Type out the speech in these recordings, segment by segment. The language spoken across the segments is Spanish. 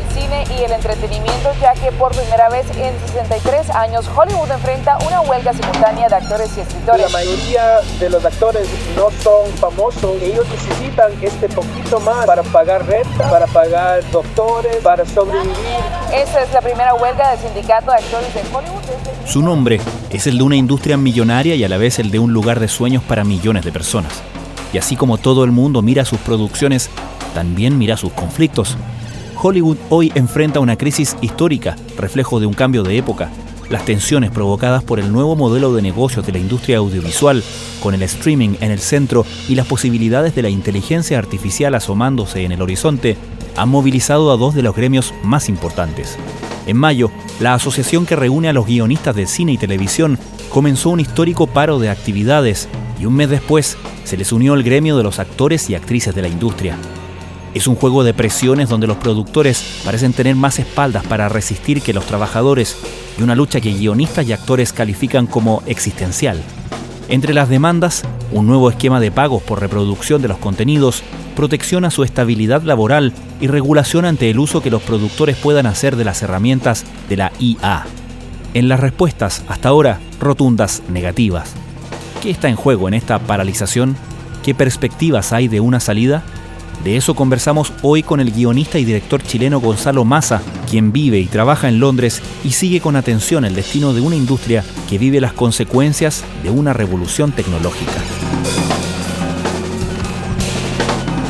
el cine y el entretenimiento, ya que por primera vez en 63 años Hollywood enfrenta una huelga simultánea de actores y escritores. La mayoría de los actores no son famosos. Ellos necesitan este poquito más para pagar renta, para pagar doctores, para sobrevivir. Esta es la primera huelga del sindicato de actores de Hollywood. Su nombre es el de una industria millonaria y a la vez el de un lugar de sueños para millones de personas. Y así como todo el mundo mira sus producciones, también mira sus conflictos. Hollywood hoy enfrenta una crisis histórica, reflejo de un cambio de época. Las tensiones provocadas por el nuevo modelo de negocios de la industria audiovisual, con el streaming en el centro y las posibilidades de la inteligencia artificial asomándose en el horizonte, han movilizado a dos de los gremios más importantes. En mayo, la asociación que reúne a los guionistas de cine y televisión comenzó un histórico paro de actividades y un mes después se les unió el gremio de los actores y actrices de la industria. Es un juego de presiones donde los productores parecen tener más espaldas para resistir que los trabajadores y una lucha que guionistas y actores califican como existencial. Entre las demandas, un nuevo esquema de pagos por reproducción de los contenidos, protección a su estabilidad laboral y regulación ante el uso que los productores puedan hacer de las herramientas de la IA. En las respuestas, hasta ahora, rotundas negativas. ¿Qué está en juego en esta paralización? ¿Qué perspectivas hay de una salida? De eso conversamos hoy con el guionista y director chileno Gonzalo Massa, quien vive y trabaja en Londres y sigue con atención el destino de una industria que vive las consecuencias de una revolución tecnológica.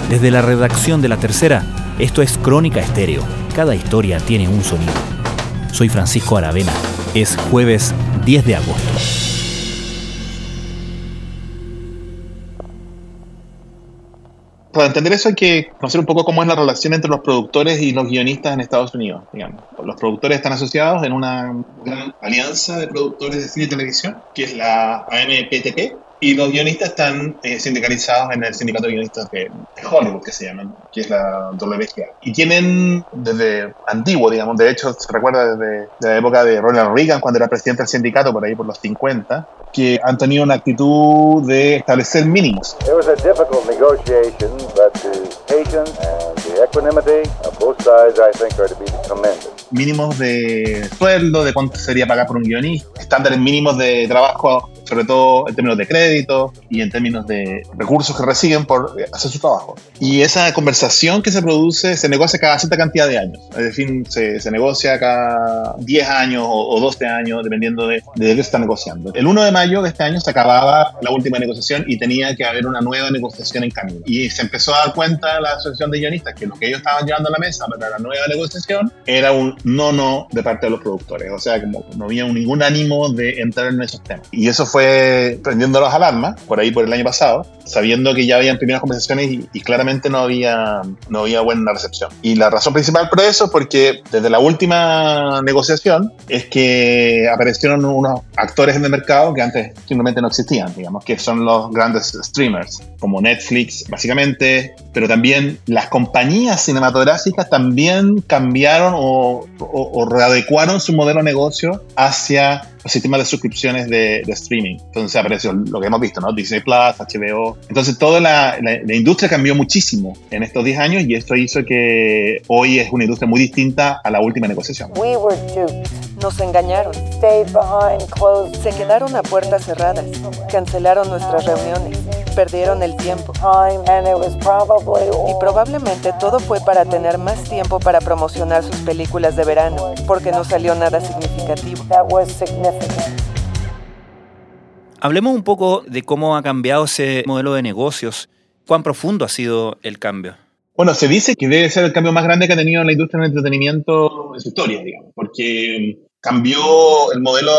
Desde la redacción de La Tercera, esto es Crónica Estéreo. Cada historia tiene un sonido. Soy Francisco Aravena. Es jueves 10 de agosto. Para entender eso hay que conocer un poco cómo es la relación entre los productores y los guionistas en Estados Unidos. Digamos. Los productores están asociados en una gran alianza de productores de cine y televisión, que es la AMPTP, y los guionistas están eh, sindicalizados en el sindicato de guionistas de, Hollywood, que se llaman, que es la WGA. Y tienen desde antiguo, digamos, de hecho se recuerda desde, la época de Ronald Reagan, cuando era presidente del sindicato, por ahí por los 50, que han tenido una actitud de establecer mínimos. It was a difficult negotiation, but the patience and the equanimity of both sides, I think, are to be commended. Mínimos de sueldo, de cuánto sería pagar por un guionista, estándares mínimos de trabajo sobre todo en términos de crédito y en términos de recursos que reciben por hacer su trabajo. Y esa conversación que se produce se negocia cada cierta cantidad de años. Es decir, se, se negocia cada 10 años o, 12 años, dependiendo de, de qué se está negociando. El 1 de mayo de este año se acababa la última negociación y tenía que haber una nueva negociación en camino. Y se empezó a dar cuenta la asociación de guionistas que lo que ellos estaban llevando a la mesa para la nueva negociación era un no-no de parte de los productores. O sea, como no había ningún ánimo de entrar en esos temas. Y eso fue prendiendo las alarmas, por ahí por el año pasado, sabiendo que ya habían primeras conversaciones y, claramente no había, no había buena recepción. Y la razón principal por eso es porque desde la última negociación es que aparecieron unos actores en el mercado que antes simplemente no existían, digamos, que son los grandes streamers, como Netflix, básicamente, pero también las compañías cinematográficas también cambiaron o, o, o readecuaron su modelo de negocio hacia los sistemas de suscripciones de, streaming. Entonces apareció lo que hemos visto, ¿no? Disney Plus, HBO. Entonces toda la, la, industria cambió muchísimo en estos 10 años y esto hizo que hoy es una industria muy distinta a la última negociación. We were Nos engañaron. Se quedaron a puertas cerradas. Cancelaron nuestras reuniones. Perdieron el tiempo. Y probablemente todo fue para tener más tiempo para promocionar sus películas de verano, porque no salió nada significativo. Hablemos un poco de cómo ha cambiado ese modelo de negocios. ¿Cuán profundo ha sido el cambio? Bueno, se dice que debe ser el cambio más grande que ha tenido la industria del entretenimiento en su historia, digamos, porque cambió el modelo,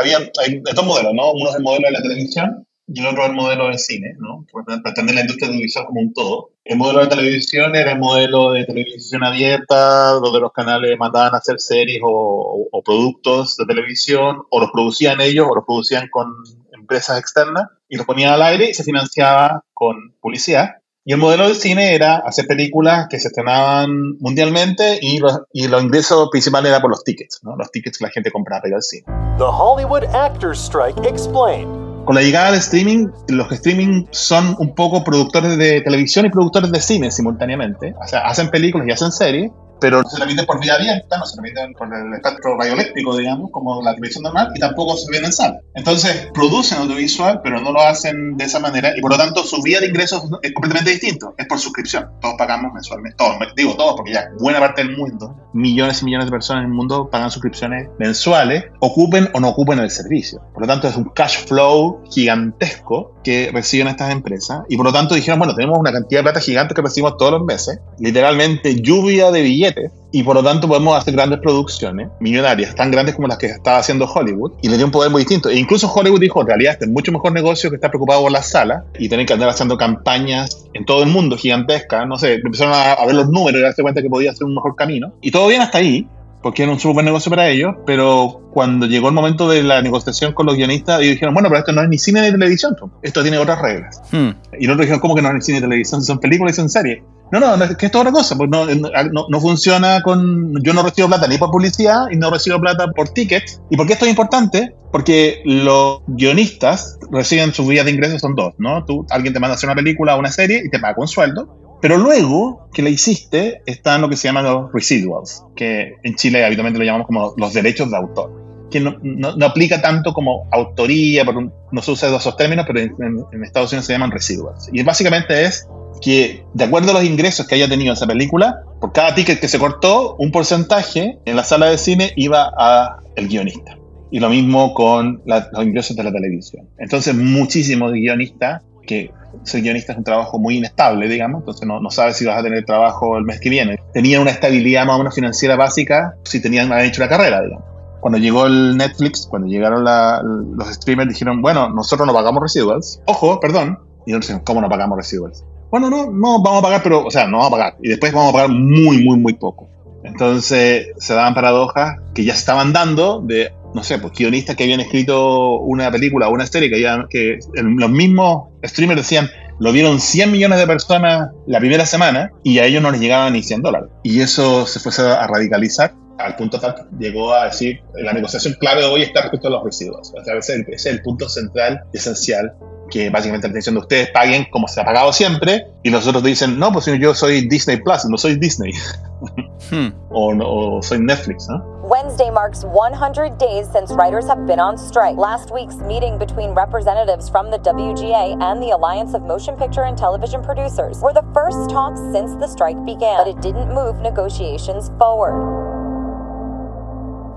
había hay dos modelos, ¿no? Uno es el modelo de la televisión y el otro el modelo del cine, ¿no? Para entender la industria audiovisual como un todo. El modelo de televisión era el modelo de televisión abierta, donde los canales mandaban a hacer series o, o productos de televisión, o los producían ellos, o los producían con empresas externas, y los ponían al aire y se financiaba con publicidad. Y el modelo del cine era hacer películas que se estrenaban mundialmente y los, y los ingresos principales eran por los tickets, ¿no? los tickets que la gente compraba para ir al cine. The Hollywood Actors Strike Explained. Con la llegada del streaming, los streaming son un poco productores de televisión y productores de cine simultáneamente. O sea, hacen películas y hacen series, pero no se transmiten por vía abierta, no se transmiten por el espectro radioeléctrico, digamos, como la televisión normal, y tampoco se ven en sala. Entonces, producen audiovisual, pero no lo hacen de esa manera, y por lo tanto su vía de ingresos es completamente distinto, es por suscripción. Todos pagamos mensualmente, todos, digo todos, porque ya buena parte del mundo, millones y millones de personas en el mundo pagan suscripciones mensuales, ocupen o no ocupen el servicio. Por lo tanto, es un cash flow gigantesco que reciben estas empresas, y por lo tanto dijeron, bueno, tenemos una cantidad de plata gigante que recibimos todos los meses, literalmente lluvia de billetes, y por lo tanto podemos hacer grandes producciones millonarias, tan grandes como las que estaba haciendo Hollywood, y le dio un poder muy distinto. E incluso Hollywood dijo, en realidad este es mucho mejor negocio que estar preocupado por las salas y tener que andar haciendo campañas en todo el mundo gigantescas, no sé, empezaron a, ver los números y darse cuenta que podía ser un mejor camino. Y todo bien hasta ahí, porque era un súper buen negocio para ellos, pero cuando llegó el momento de la negociación con los guionistas, ellos dijeron, bueno, pero esto no es ni cine ni televisión, esto tiene otras reglas. Hmm. Y nosotros dijeron, ¿cómo que no es ni cine ni televisión? Son películas y son series. No, no, es que esto es otra cosa, pues no, no, no, funciona con... Yo no recibo plata ni por publicidad y no recibo plata por tickets. ¿Y por qué esto es importante? Porque los guionistas reciben sus vías de ingresos son dos, ¿no? Tú, alguien te manda a hacer una película o una serie y te paga un sueldo. Pero luego que la hiciste, están lo que se llaman los residuals, que en Chile habitualmente lo llamamos como los derechos de autor, que no, no, aplica tanto como autoría, no se usa esos términos, pero en, en, Estados Unidos se llaman residuals. Y básicamente es que de acuerdo a los ingresos que haya tenido esa película, por cada ticket que se cortó, un porcentaje en la sala de cine iba a el guionista. Y lo mismo con los ingresos de la televisión. Entonces, muchísimos guionistas, que ser guionista es un trabajo muy inestable, digamos, entonces no, no sabes si vas a tener trabajo el mes que viene. Tenían una estabilidad más o menos financiera básica si tenían, hecho una carrera, digamos. Cuando llegó el Netflix, cuando llegaron los streamers, dijeron, bueno, nosotros no pagamos residuals. Ojo, perdón. Y nosotros ¿cómo no pagamos residuals? bueno, no, no vamos a pagar, pero, o sea, no vamos a pagar. Y después vamos a pagar muy, muy, muy poco. Entonces se daban paradojas que ya estaban dando de, no sé, pues guionistas que habían escrito una película o una serie que, ya, que los mismos streamers decían, lo vieron 100 millones de personas la primera semana y a ellos no les llegaban ni 100 dólares. Y eso se fuese a radicalizar al punto tal que llegó a decir, la negociación clave de hoy está respecto a los residuos. O sea, ese es el punto central, esencial que básicamente la intención de ustedes paguen como se ha pagado siempre, y los otros dicen, no, pues yo soy Disney Plus, no soy Disney. hmm. o, no, o soy Netflix, ¿no? Wednesday marks 100 days since writers have been on strike. Last week's meeting between representatives from the WGA and the Alliance of Motion Picture and Television Producers were the first talks since the strike began, but it didn't move negotiations forward.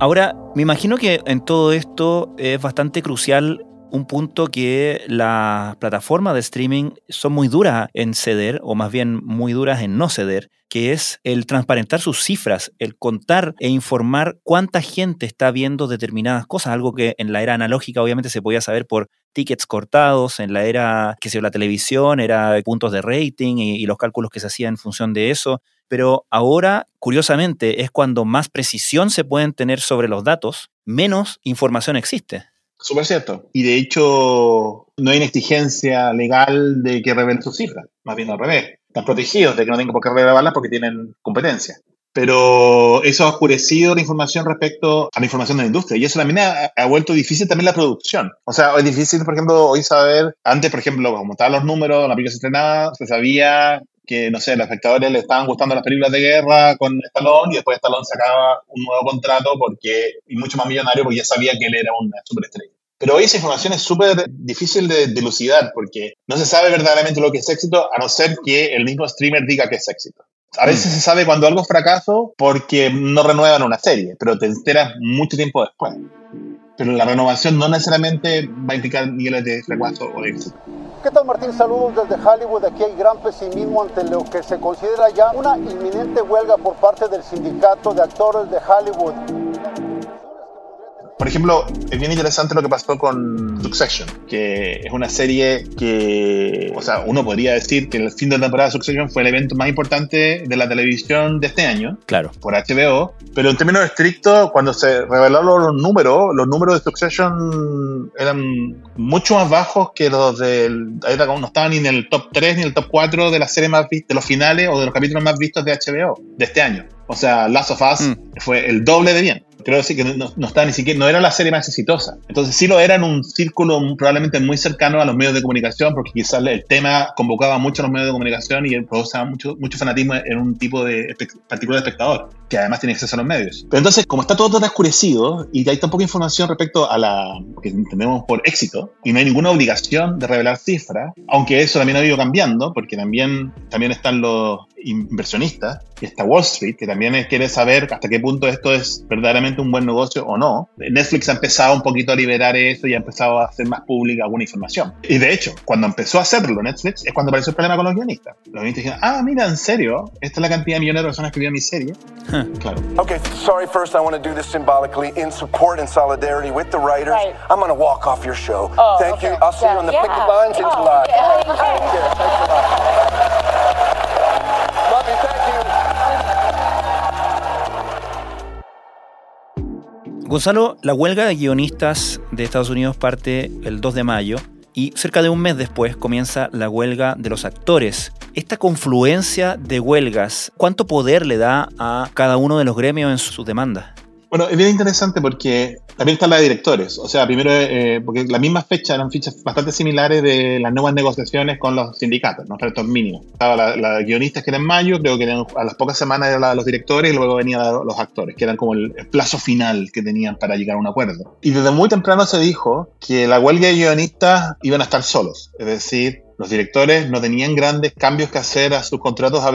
Ahora, me imagino que en todo esto es bastante crucial un punto que las plataformas de streaming son muy duras en ceder, o más bien muy duras en no ceder, que es el transparentar sus cifras, el contar e informar cuánta gente está viendo determinadas cosas, algo que en la era analógica obviamente se podía saber por tickets cortados, en la era que se la televisión, era puntos de rating y, y los cálculos que se hacían en función de eso, pero ahora, curiosamente, es cuando más precisión se pueden tener sobre los datos, menos información existe. Súper cierto. Y de hecho, no hay una exigencia legal de que revelen sus cifras. Más bien al revés. Están protegidos de que no tengan por qué revelarlas porque tienen competencia. Pero eso ha oscurecido la información respecto a la información de la industria. Y eso también ha, ha, vuelto difícil también la producción. O sea, es difícil, por ejemplo, hoy saber, antes, por ejemplo, como estaban los números, la película se estrenaba, se sabía que, no sé, los espectadores le estaban gustando las películas de guerra con Stallone y después Stallone sacaba un nuevo contrato porque, y mucho más millonario porque ya sabía que él era una superestrella. Pero hoy esa información es súper difícil de dilucidar porque no se sabe verdaderamente lo que es éxito a no ser que el mismo streamer diga que es éxito. A veces mm. se sabe cuando algo es fracaso porque no renuevan una serie, pero te enteras mucho tiempo después. Pero la renovación no necesariamente va a implicar niveles de fracaso o de éxito. ¿Qué tal Martín? Saludos desde Hollywood. Aquí hay gran pesimismo ante lo que se considera ya una inminente huelga por parte del sindicato de actores de Hollywood. Por ejemplo, es bien interesante lo que pasó con Succession, que es una serie que, o sea, uno podría decir que el fin de la temporada de Succession fue el evento más importante de la televisión de este año. Claro. Por HBO. Pero en términos estrictos, cuando se revelaron los números, los números de Succession eran mucho más bajos que los del. No estaban ni en el top 3 ni en el top 4 de las series más vistas, de los finales o de los capítulos más vistos de HBO de este año. O sea, Last of Us mm. fue el doble de bien. Creo sí que no, no estaba ni siquiera, no era la serie más exitosa. Entonces sí lo era en un círculo probablemente muy cercano a los medios de comunicación, porque quizás el tema convocaba mucho a los medios de comunicación y producía mucho, mucho fanatismo en un tipo de particular de espectador, que además tiene acceso a los medios. Pero entonces, como está todo tan oscurecido y hay tan poca información respecto a la que entendemos por éxito, y no hay ninguna obligación de revelar cifras, aunque eso también ha ido cambiando, porque también, también están los inversionistas y está Wall Street, que también quiere saber hasta qué punto esto es verdaderamente un buen negocio o no. Netflix ha empezado un poquito a liberar eso y ha empezado a hacer más pública alguna información. Y de hecho, cuando empezó a hacerlo Netflix, es cuando apareció el problema con los guionistas. Los guionistas dijeron, ah, mira, en serio, esta es la cantidad de millones de personas que vieron mi serie. Claro. Okay, sorry, first I want to do this symbolically in support and solidarity with the writers. Right. I'm going to walk off your show. Oh, Thank okay. you. I'll see yeah. you on the yeah. picket lines in oh, July. Okay. Thank you. Thanks a lot. Gonzalo, la huelga de guionistas de Estados Unidos parte el 2 de mayo y cerca de un mes después comienza la huelga de los actores. Esta confluencia de huelgas, ¿cuánto poder le da a cada uno de los gremios en sus demandas? Bueno, es bien interesante porque también está la de directores. O sea, primero, eh, porque la misma fecha eran fechas bastante similares de las nuevas negociaciones con los sindicatos, ¿no? estos mínimos. Estaba la, la guionista que era en mayo, creo que a las pocas semanas era la de los directores y luego venían los actores, que eran como el, el, plazo final que tenían para llegar a un acuerdo. Y desde muy temprano se dijo que la huelga de guionistas iban a estar solos. Es decir, los directores no tenían grandes cambios que hacer a sus contratos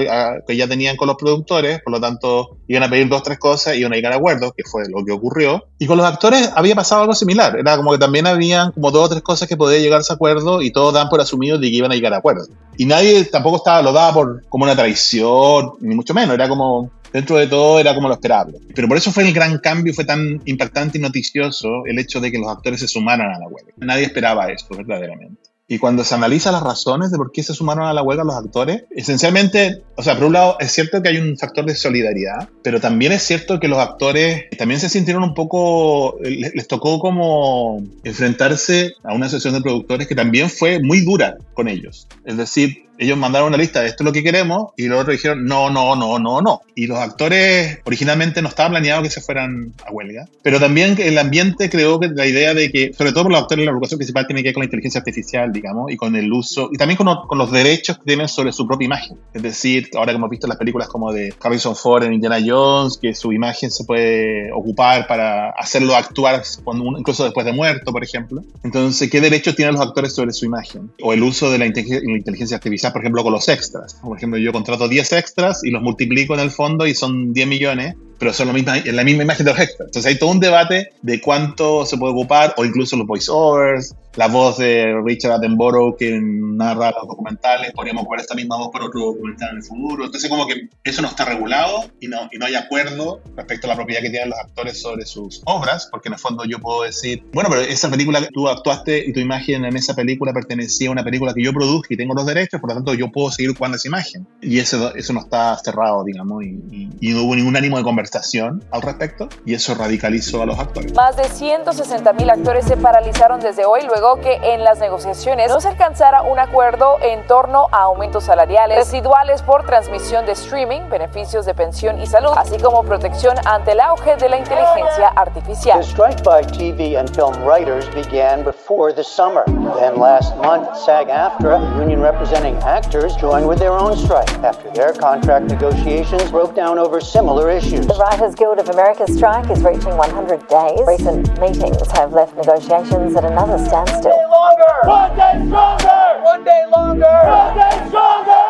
que ya tenían con los productores, por lo tanto iban a pedir dos, tres cosas y iban a llegar a acuerdos, que fue lo que ocurrió. Y con los actores había pasado algo similar, era como que también habían como dos o tres cosas que podía llegarse a acuerdo y todos dan por asumido de que iban a llegar a acuerdos. Y nadie tampoco estaba, lo daba por como una traición, ni mucho menos, era como dentro de todo era como lo esperable. Pero por eso fue el gran cambio, fue tan impactante y noticioso el hecho de que los actores se sumaran a la huelga. Nadie esperaba esto, verdaderamente. Y cuando se analiza las razones de por qué se sumaron a la huelga los actores, esencialmente, o sea, por un lado es cierto que hay un factor de solidaridad, pero también es cierto que los actores también se sintieron un poco, les, tocó como enfrentarse a una asociación de productores que también fue muy dura con ellos. Es decir, ellos mandaron una lista de esto es lo que queremos y los otros dijeron no, no, no, no, no. Y los actores originalmente no estaba planeado que se fueran a huelga, pero también el ambiente creó la idea de que, sobre todo por los actores, la preocupación principal tiene que ver con la inteligencia artificial, digamos, y con el uso, y también con, con, los derechos que tienen sobre su propia imagen. Es decir, ahora que hemos visto las películas como de Harrison Ford en Indiana Jones, que su imagen se puede ocupar para hacerlo actuar incluso después de muerto, por ejemplo. Entonces, ¿qué derechos tienen los actores sobre su imagen? O el uso de la inteligencia artificial por ejemplo, con los extras. Por ejemplo, yo contrato 10 extras y los multiplico en el fondo y son 10 millones pero son lo mismo, en la misma imagen de los extras. Entonces hay todo un debate de cuánto se puede ocupar, o incluso los voiceovers, la voz de Richard Attenborough que narra los documentales, podríamos ocupar esta misma voz para otro documental en el futuro. Entonces como que eso no está regulado y no, y no hay acuerdo respecto a la propiedad que tienen los actores sobre sus obras, porque en el fondo yo puedo decir, bueno, pero esa película que tú actuaste y tu imagen en esa película pertenecía a una película que yo produje y tengo los derechos, por lo tanto yo puedo seguir ocupando esa imagen. Y eso, eso no está cerrado, digamos, y, y no hubo ningún ánimo de conversación estación al respecto y eso radicalizó a los actores. Más de 160 mil actores se paralizaron desde hoy luego que en las negociaciones no se alcanzara un acuerdo en torno a aumentos salariales, residuales por transmisión de streaming, beneficios de pensión y salud, así como protección ante el auge de la inteligencia artificial. The strike by TV and film writers began before the summer. Then last month, SAG-AFTRA, union representing actors, joined with their own strike after their contract negotiations broke down over similar issues. The Writers Guild of America strike is reaching 100 days. Recent meetings have left negotiations at another standstill. One day stronger! One day longer! One day stronger!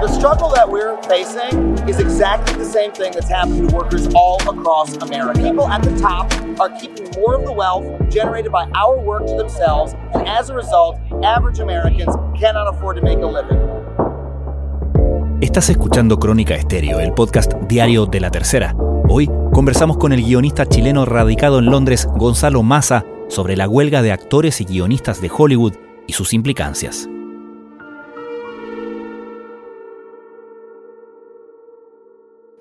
The struggle that we're facing is exactly the same thing that's happening to workers all across America. People at the top are keeping more of the wealth generated by our work to themselves, and as a result, average Americans cannot afford to make a living. Estás escuchando Crónica Estéreo, el podcast diario de la tercera. Hoy conversamos con el guionista chileno radicado en Londres, Gonzalo Massa, sobre la huelga de actores y guionistas de Hollywood y sus implicancias.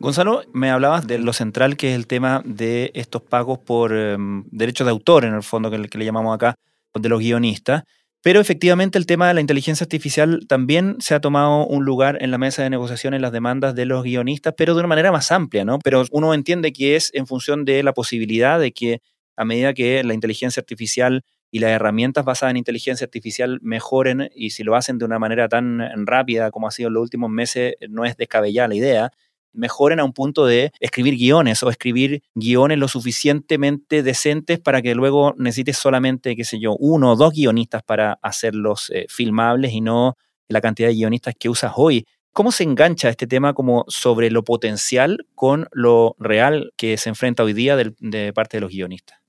Gonzalo, me hablabas de lo central que es el tema de estos pagos por em, derechos de autor, en el fondo, que, que le llamamos acá, de los guionistas. Pero efectivamente el tema de la inteligencia artificial también se ha tomado un lugar en la mesa de negociación en las demandas de los guionistas, pero de una manera más amplia, ¿no? Pero uno entiende que es en función de la posibilidad de que a medida que la inteligencia artificial y las herramientas basadas en inteligencia artificial mejoren y si lo hacen de una manera tan rápida como ha sido en los últimos meses, no es descabellada la idea, mejoren a un punto de escribir guiones o escribir guiones lo suficientemente decentes para que luego necesites solamente, qué sé yo, uno o dos guionistas para hacerlos eh, filmables y no la cantidad de guionistas que usas hoy. ¿Cómo se engancha este tema como sobre lo potencial con lo real que se enfrenta hoy día de parte de los guionistas?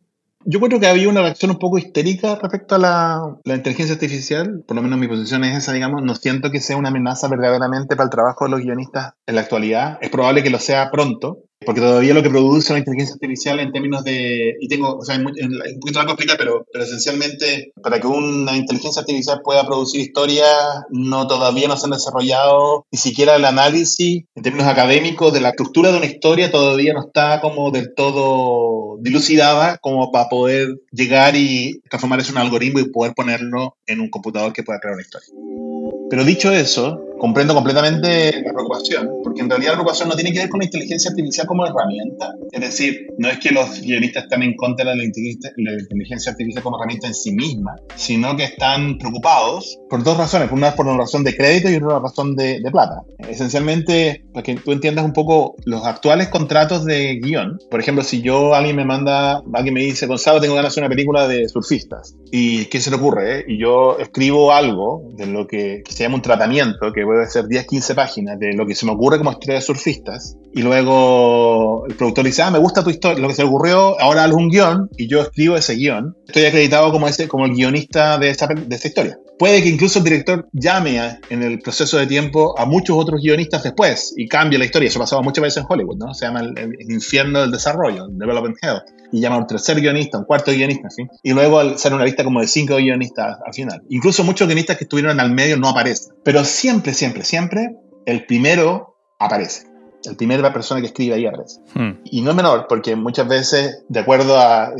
Yo creo que había una reacción un poco histérica respecto a la, la, inteligencia artificial, por lo menos mi posición es esa, digamos, no siento que sea una amenaza verdaderamente para el trabajo de los guionistas en la actualidad, es probable que lo sea pronto, porque todavía lo que produce la inteligencia artificial en términos de, y tengo, o sea, un poquito largo explicar, pero, pero esencialmente para que una inteligencia artificial pueda producir historias, no todavía no se han desarrollado ni siquiera el análisis en términos académicos de la estructura de una historia, todavía no está como del todo dilucidada como para poder llegar y transformar eso en un algoritmo y poder ponerlo en un computador que pueda crear una historia. Pero dicho eso, comprendo completamente la preocupación, porque en realidad la preocupación no tiene que ver con la inteligencia artificial como herramienta. Es decir, no es que los guionistas están en contra de la inteligencia, artificial como herramienta en sí misma, sino que están preocupados por dos razones. Una por una razón de crédito y otra razón de, de plata. Esencialmente, para que tú entiendas un poco los actuales contratos de guion. Por ejemplo, si yo, alguien me manda, alguien me dice, Gonzalo, tengo ganas de hacer una película de surfistas. ¿Y qué se le ocurre? Eh? Y yo escribo algo de lo que, que se llama un tratamiento, que puede ser 10, 15 páginas de lo que se me ocurre como historia de surfistas, y luego el productor dice, ah, me gusta tu historia, lo que se le ocurrió, ahora haz un guion, y yo escribo ese guion. Estoy acreditado como, ese, como el guionista de esta, de esta historia. Puede que incluso el director llame en el proceso de tiempo a muchos otros guionistas después y cambie la historia. Eso ha pasado muchas veces en Hollywood, ¿no? Se llama el, infierno del desarrollo, el Development Hell. Y llama a un tercer guionista, un cuarto guionista, ¿sí? Y luego sale una lista como de cinco guionistas al final. Incluso muchos guionistas que estuvieron al medio no aparecen. Pero siempre, siempre, siempre, el primero aparece el primera persona que escribe ahí aparece. Hmm. Y no es menor, porque muchas veces, de acuerdo a,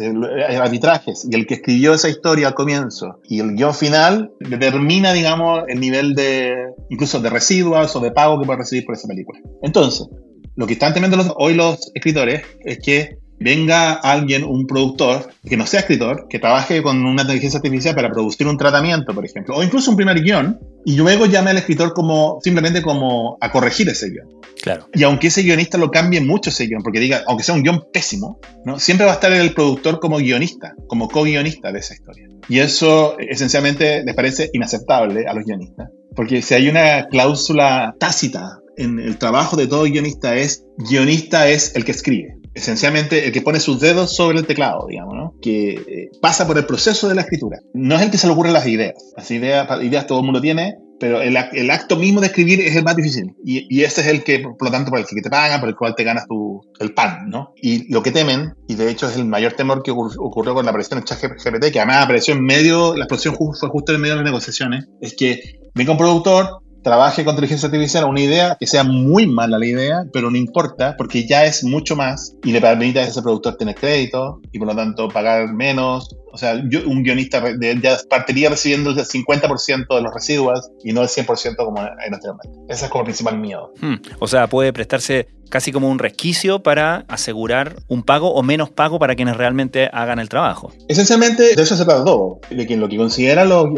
arbitrajes, y el que escribió esa historia al comienzo y el guion final determina, digamos, el nivel de, incluso de residuos o de pago que puede recibir por esa película. Entonces, lo que están temiendo hoy los escritores es que venga alguien, un productor, que no sea escritor, que trabaje con una inteligencia artificial para producir un tratamiento, por ejemplo, o incluso un primer guion, y luego llame al escritor como simplemente como a corregir ese guion. Claro. Y aunque ese guionista lo cambie mucho ese guion, porque diga, aunque sea un guion pésimo, ¿no? siempre va a estar el productor como guionista, como co-guionista de esa historia. Y eso esencialmente les parece inaceptable a los guionistas, porque si hay una cláusula tácita en el trabajo de todo guionista es, guionista es el que escribe esencialmente el que pone sus dedos sobre el teclado, digamos, ¿no? que eh, pasa por el proceso de la escritura. No es el que se le ocurren las ideas. Las ideas, ideas todo el mundo tiene, pero el, el, acto mismo de escribir es el más difícil. Y, y, ese es el que, por lo tanto, por el que te pagan, por el cual te ganas tu, el pan, ¿no? Y lo que temen, y de hecho es el mayor temor que ocurrió con la aparición de ChatGPT, que además apareció en medio, la explosión fue justo en medio de las negociaciones, es que venga un productor, trabaje con inteligencia artificial una idea que sea muy mala la idea, pero no importa porque ya es mucho más y le permite a ese productor tener crédito y por lo tanto pagar menos. O sea, un guionista ya partiría recibiendo el 50% de los residuos y no el 100% como en anteriormente. Ese es como el principal miedo. Hmm. O sea, puede prestarse casi como un resquicio para asegurar un pago o menos pago para quienes realmente hagan el trabajo. Esencialmente, de eso se trata todo. De quien lo que consideran los,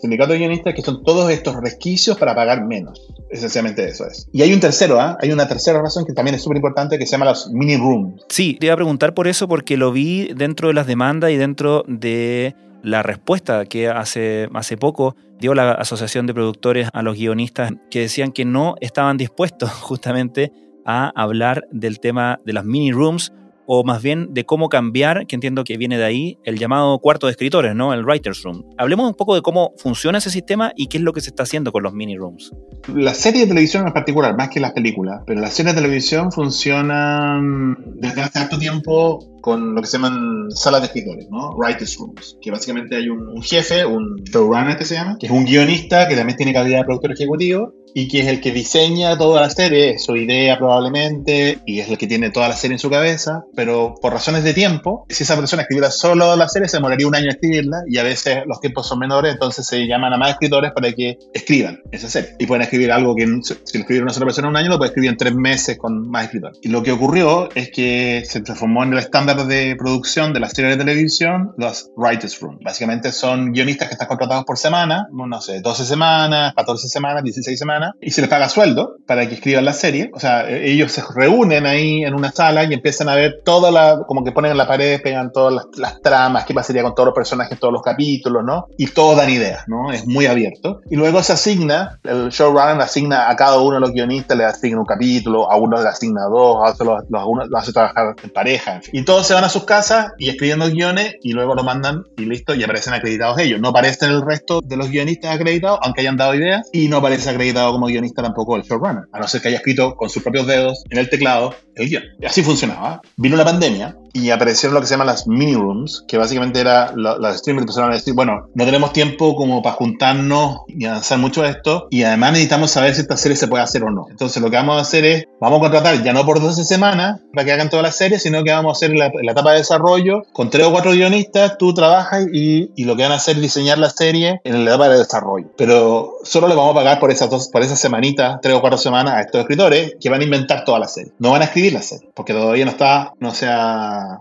sindicatos de guionistas que son todos estos resquicios para pagar menos. Esencialmente eso es. Y hay un tercero, ¿ah? hay una tercera razón que también es súper importante que se llama los mini rooms. Sí, te iba a preguntar por eso porque lo vi dentro de las demandas y dentro de la respuesta que hace, hace poco dio la Asociación de Productores a los guionistas que decían que no estaban dispuestos justamente a hablar del tema de las mini rooms o más bien de cómo cambiar, que entiendo que viene de ahí, el llamado cuarto de escritores, ¿no? El Writer's Room. Hablemos un poco de cómo funciona ese sistema y qué es lo que se está haciendo con los mini rooms. Las series de televisión en particular, más que las películas, pero las series de televisión funcionan desde hace tanto tiempo con lo que se llaman salas de escritores, ¿no? Writers Rooms, que básicamente hay un, un jefe, un showrunner que se llama, que es un guionista que también tiene calidad de productor ejecutivo y que es el que diseña toda la serie, su idea probablemente, y es el que tiene toda la serie en su cabeza, pero por razones de tiempo, si esa persona escribiera solo la serie, se demoraría un año en escribirla, y a veces los tiempos son menores, entonces se llaman a más escritores para que escriban esa serie. Y pueden escribir algo que si lo escribiera una sola persona en un año, lo puede escribir en tres meses con más escritores. Y lo que ocurrió es que se transformó en el estándar de producción de las series de televisión los Writers Room. Básicamente son guionistas que están contratados por semana, no sé, 12 semanas, 14 semanas, 16 semanas, y se les paga sueldo para que escriban la serie. O sea, ellos se reúnen ahí en una sala y empiezan a ver toda la, como que ponen en la pared, pegan todas las, tramas, qué pasaría con todos los personajes, todos los capítulos, ¿no? Y todos dan ideas, ¿no? Es muy abierto. Y luego se asigna, el showrunner asigna a cada uno de los guionistas, le asigna un capítulo, a uno le asigna dos, a otro lo, hace trabajar en pareja. Y todos se van a sus casas y escribiendo guiones y luego lo mandan y listo, y aparecen acreditados ellos. No aparecen el resto de los guionistas acreditados, aunque hayan dado ideas, y no aparece acreditado como guionista tampoco el showrunner, a no ser que haya escrito con sus propios dedos en el teclado el guion. Y así funcionaba. Vino la pandemia y aparecieron lo que se llama las mini rooms, que básicamente era las streamers empezaron a decir, bueno, no tenemos tiempo como para juntarnos y avanzar mucho esto, y además necesitamos saber si esta serie se puede hacer o no. Entonces lo que vamos a hacer es, vamos a contratar ya no por 12 semanas para que hagan toda la serie, sino que vamos a hacer la, la etapa de desarrollo con tres o cuatro guionistas, tú trabajas y, y, lo que van a hacer es diseñar la serie en la etapa de desarrollo. Pero solo le vamos a pagar por esas dos, por esas semanitas, tres o cuatro semanas a estos escritores que van a inventar toda la serie. No van a escribir la serie, porque todavía no está, no se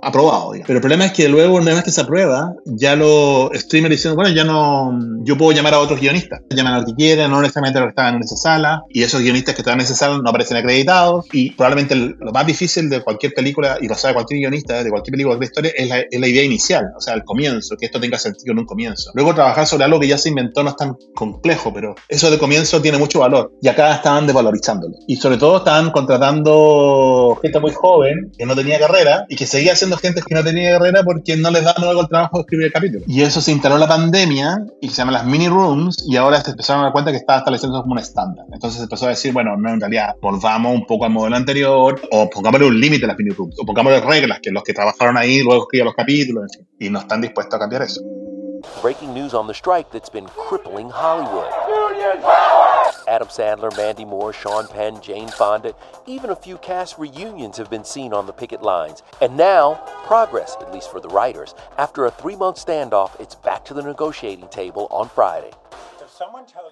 aprobado. Digamos. Pero el problema es que luego, una vez que se aprueba, ya los streamers dicen, bueno, ya no, yo puedo llamar a otros guionistas. Llaman a lo que quieran, no necesariamente a los que estaban en esa sala, y esos guionistas que estaban en esa sala no aparecen acreditados, y probablemente lo más difícil de cualquier película, y lo sabe cualquier guionista, de cualquier película, de historia, es la, es la idea inicial, o sea, el comienzo, que esto tenga sentido en un comienzo. Luego trabajar sobre algo que ya se inventó no es tan complejo, pero eso de comienzo tiene mucho valor, y acá estaban desvalorizándolo. Y sobre todo estaban contratando gente muy joven, que no tenía carrera, y que seguía siendo gente que no tenía carrera porque no les daban luego el trabajo de escribir el capítulo. Y eso se instaló la pandemia, y se llama las mini rooms, y ahora se empezaron a dar cuenta que estaba estableciendo como un estándar. Entonces se empezó a decir, bueno, no, en realidad, volvamos un poco al modelo anterior, o pongámosle un límite a las mini rooms, o pongámosle reglas, que los que trabajaron ahí luego escribían los capítulos, en fin, y no están dispuestos a cambiar eso. Breaking news on the strike that's been crippling Hollywood. Adam Sandler, Mandy Moore, Sean Penn, Jane Fonda, even a few cast reunions have been seen on the picket lines. And now, progress, at least for the writers. After a three month standoff, it's back to the negotiating table on Friday.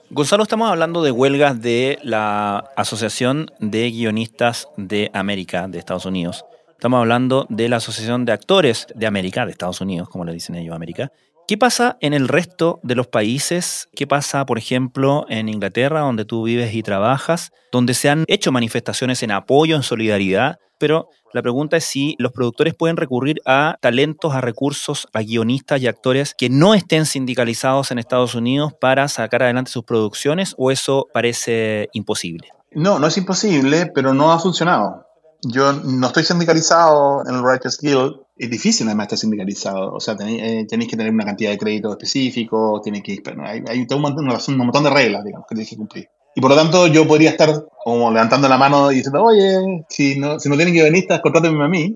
Gonzalo, estamos hablando de huelgas de la Asociación de Guionistas de América, de Estados Unidos. Estamos hablando de la Asociación de Actores de América, de Estados Unidos, como le dicen ellos, América. ¿Qué pasa en el resto de los países? ¿Qué pasa, por ejemplo, en Inglaterra, donde tú vives y trabajas, donde se han hecho manifestaciones en apoyo, en solidaridad? Pero la pregunta es si los productores pueden recurrir a talentos, a recursos, a guionistas y actores que no estén sindicalizados en Estados Unidos para sacar adelante sus producciones o eso parece imposible. No, no es imposible, pero no ha funcionado. Yo no estoy sindicalizado en el Writers Guild es difícil además estar sindicalizado. O sea, tenéis, eh, tenéis que tener una cantidad de créditos específicos, tiene que, hay, hay un, montón, un, montón, de reglas, digamos, que tenéis que cumplir. Y por lo tanto, yo podría estar como levantando la mano y diciendo, oye, si no, si no tienen guionistas, contrátenme a mí.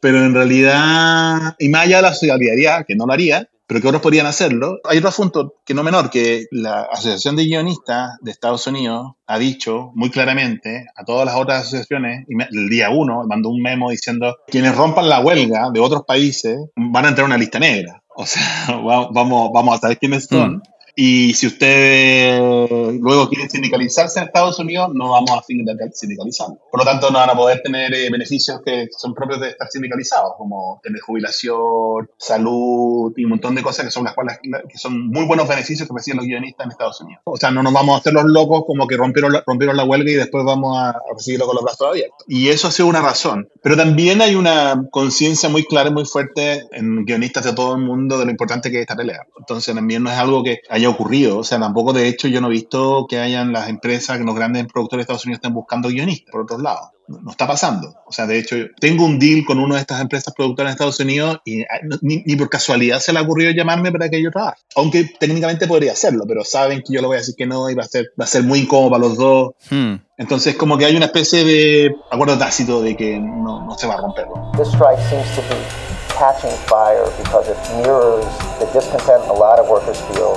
Pero en realidad, y más allá de la solidaridad, que no lo haría, pero que otros podrían hacerlo. Hay otro asunto que no menor, que la Asociación de Guionistas de Estados Unidos ha dicho muy claramente a todas las otras asociaciones, y el día uno mandó un memo diciendo, quienes rompan la huelga de otros países van a entrar en una lista negra. O sea, vamos, vamos a saber quiénes son. Mm. Y si ustedes luego quieren sindicalizarse en Estados Unidos, no vamos a sindicalizar. Por lo tanto, no van a poder tener eh, beneficios que son propios de estar sindicalizados, como tener jubilación, salud y un montón de cosas que son las cuales que son muy buenos beneficios que reciben los guionistas en Estados Unidos. O sea, no nos vamos a hacer los locos como que rompieron la, rompieron la huelga y después vamos a recibirlo con los brazos abiertos. Y eso ha sido una razón. Pero también hay una conciencia muy clara y muy fuerte en guionistas de todo el mundo de lo importante que es esta pelea. Entonces, también no es algo que haya ocurrido. O sea, tampoco de hecho yo no he visto que hayan las empresas, que los grandes productores de Estados Unidos estén buscando guionistas por otros lados. No, está pasando. O sea, de hecho, tengo un deal con una de estas empresas productoras de Estados Unidos y ah, ni, por casualidad se le ha ocurrido llamarme para que yo trabaje. Aunque técnicamente podría hacerlo, pero saben que yo le voy a decir que no y va a ser, va a ser muy incómodo para los dos. Hmm. Entonces, como que hay una especie de acuerdo tácito de que no, no se va a romper. The strike seems to be catching fire because it mirrors the discontent a lot of workers feel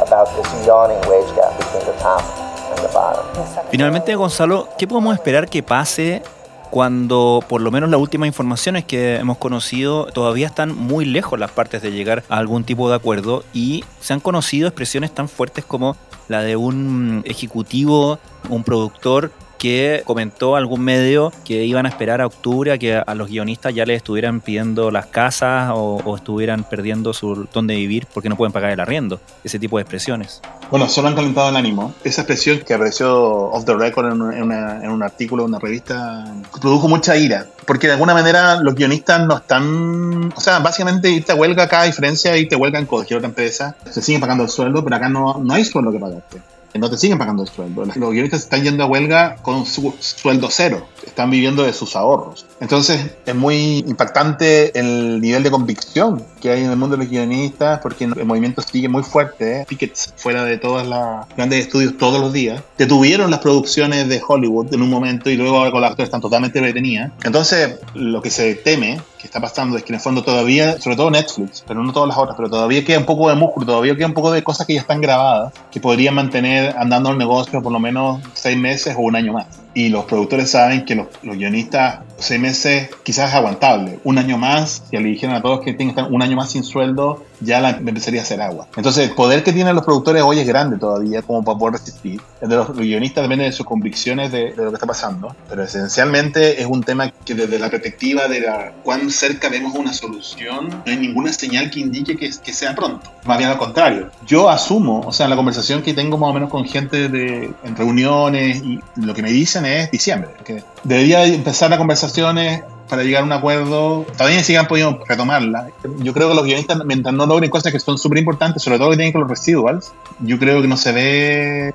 about this yawning wage gap between the top and the bottom. Finalmente, Gonzalo, ¿qué podemos esperar que pase cuando por lo menos las últimas informaciones que hemos conocido todavía están muy lejos las partes de llegar a algún tipo de acuerdo y se han conocido expresiones tan fuertes como la de un ejecutivo, un productor que comentó algún medio que iban a esperar a octubre a que a los guionistas ya les estuvieran pidiendo las casas o, estuvieran perdiendo su donde vivir porque no pueden pagar el arriendo. Ese tipo de expresiones. Bueno, solo han calentado el ánimo. Esa expresión que apareció off the record en, en un artículo de una revista produjo mucha ira. Porque de alguna manera los guionistas no están. O sea, básicamente irte a huelga acá, a diferencia de irte a huelga en cualquier otra empresa, se siguen pagando el sueldo, pero acá no, no hay sueldo que pagarte no te siguen pagando el sueldo. Los guionistas están yendo a huelga con su sueldo cero, están viviendo de sus ahorros. Entonces es muy impactante el nivel de convicción que hay en el mundo de los guionistas, porque el movimiento sigue muy fuerte, ¿eh? pickets fuera de todos los grandes estudios todos los días. Detuvieron las producciones de Hollywood en un momento y luego ahora con las actores están totalmente detenidas. Entonces lo que se teme que está pasando es que en el fondo todavía, sobre todo Netflix, pero no todas las otras, pero todavía queda un poco de músculo, todavía queda un poco de cosas que ya están grabadas, que podrían mantener andando el negocio por lo menos seis meses o un año más y los productores saben que los, guionistas, seis meses quizás es aguantable. Un año más, si le dijeran a todos que tienen que estar un año más sin sueldo, ya la empezaría a hacer agua. Entonces, el poder que tienen los productores hoy es grande todavía como para poder resistir. El de los guionistas depende de sus convicciones de, lo que está pasando, pero esencialmente es un tema que desde la perspectiva de la, cuán cerca vemos una solución, no hay ninguna señal que indique que, que sea pronto. Más bien al contrario. Yo asumo, o sea, la conversación que tengo más o menos con gente de, en reuniones y lo que me dicen es diciembre. Que debería empezar las conversaciones para llegar a un acuerdo. Todavía si han podido retomarla. Yo creo que los guionistas, mientras no logren cosas que son súper importantes, sobre todo que tienen con los residuals, yo creo que no se ve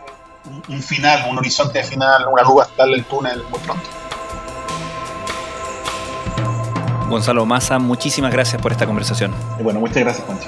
un final, un horizonte final, una luz hasta el túnel muy pronto. Gonzalo Massa, muchísimas gracias por esta conversación. Y bueno, muchas gracias, Juancho.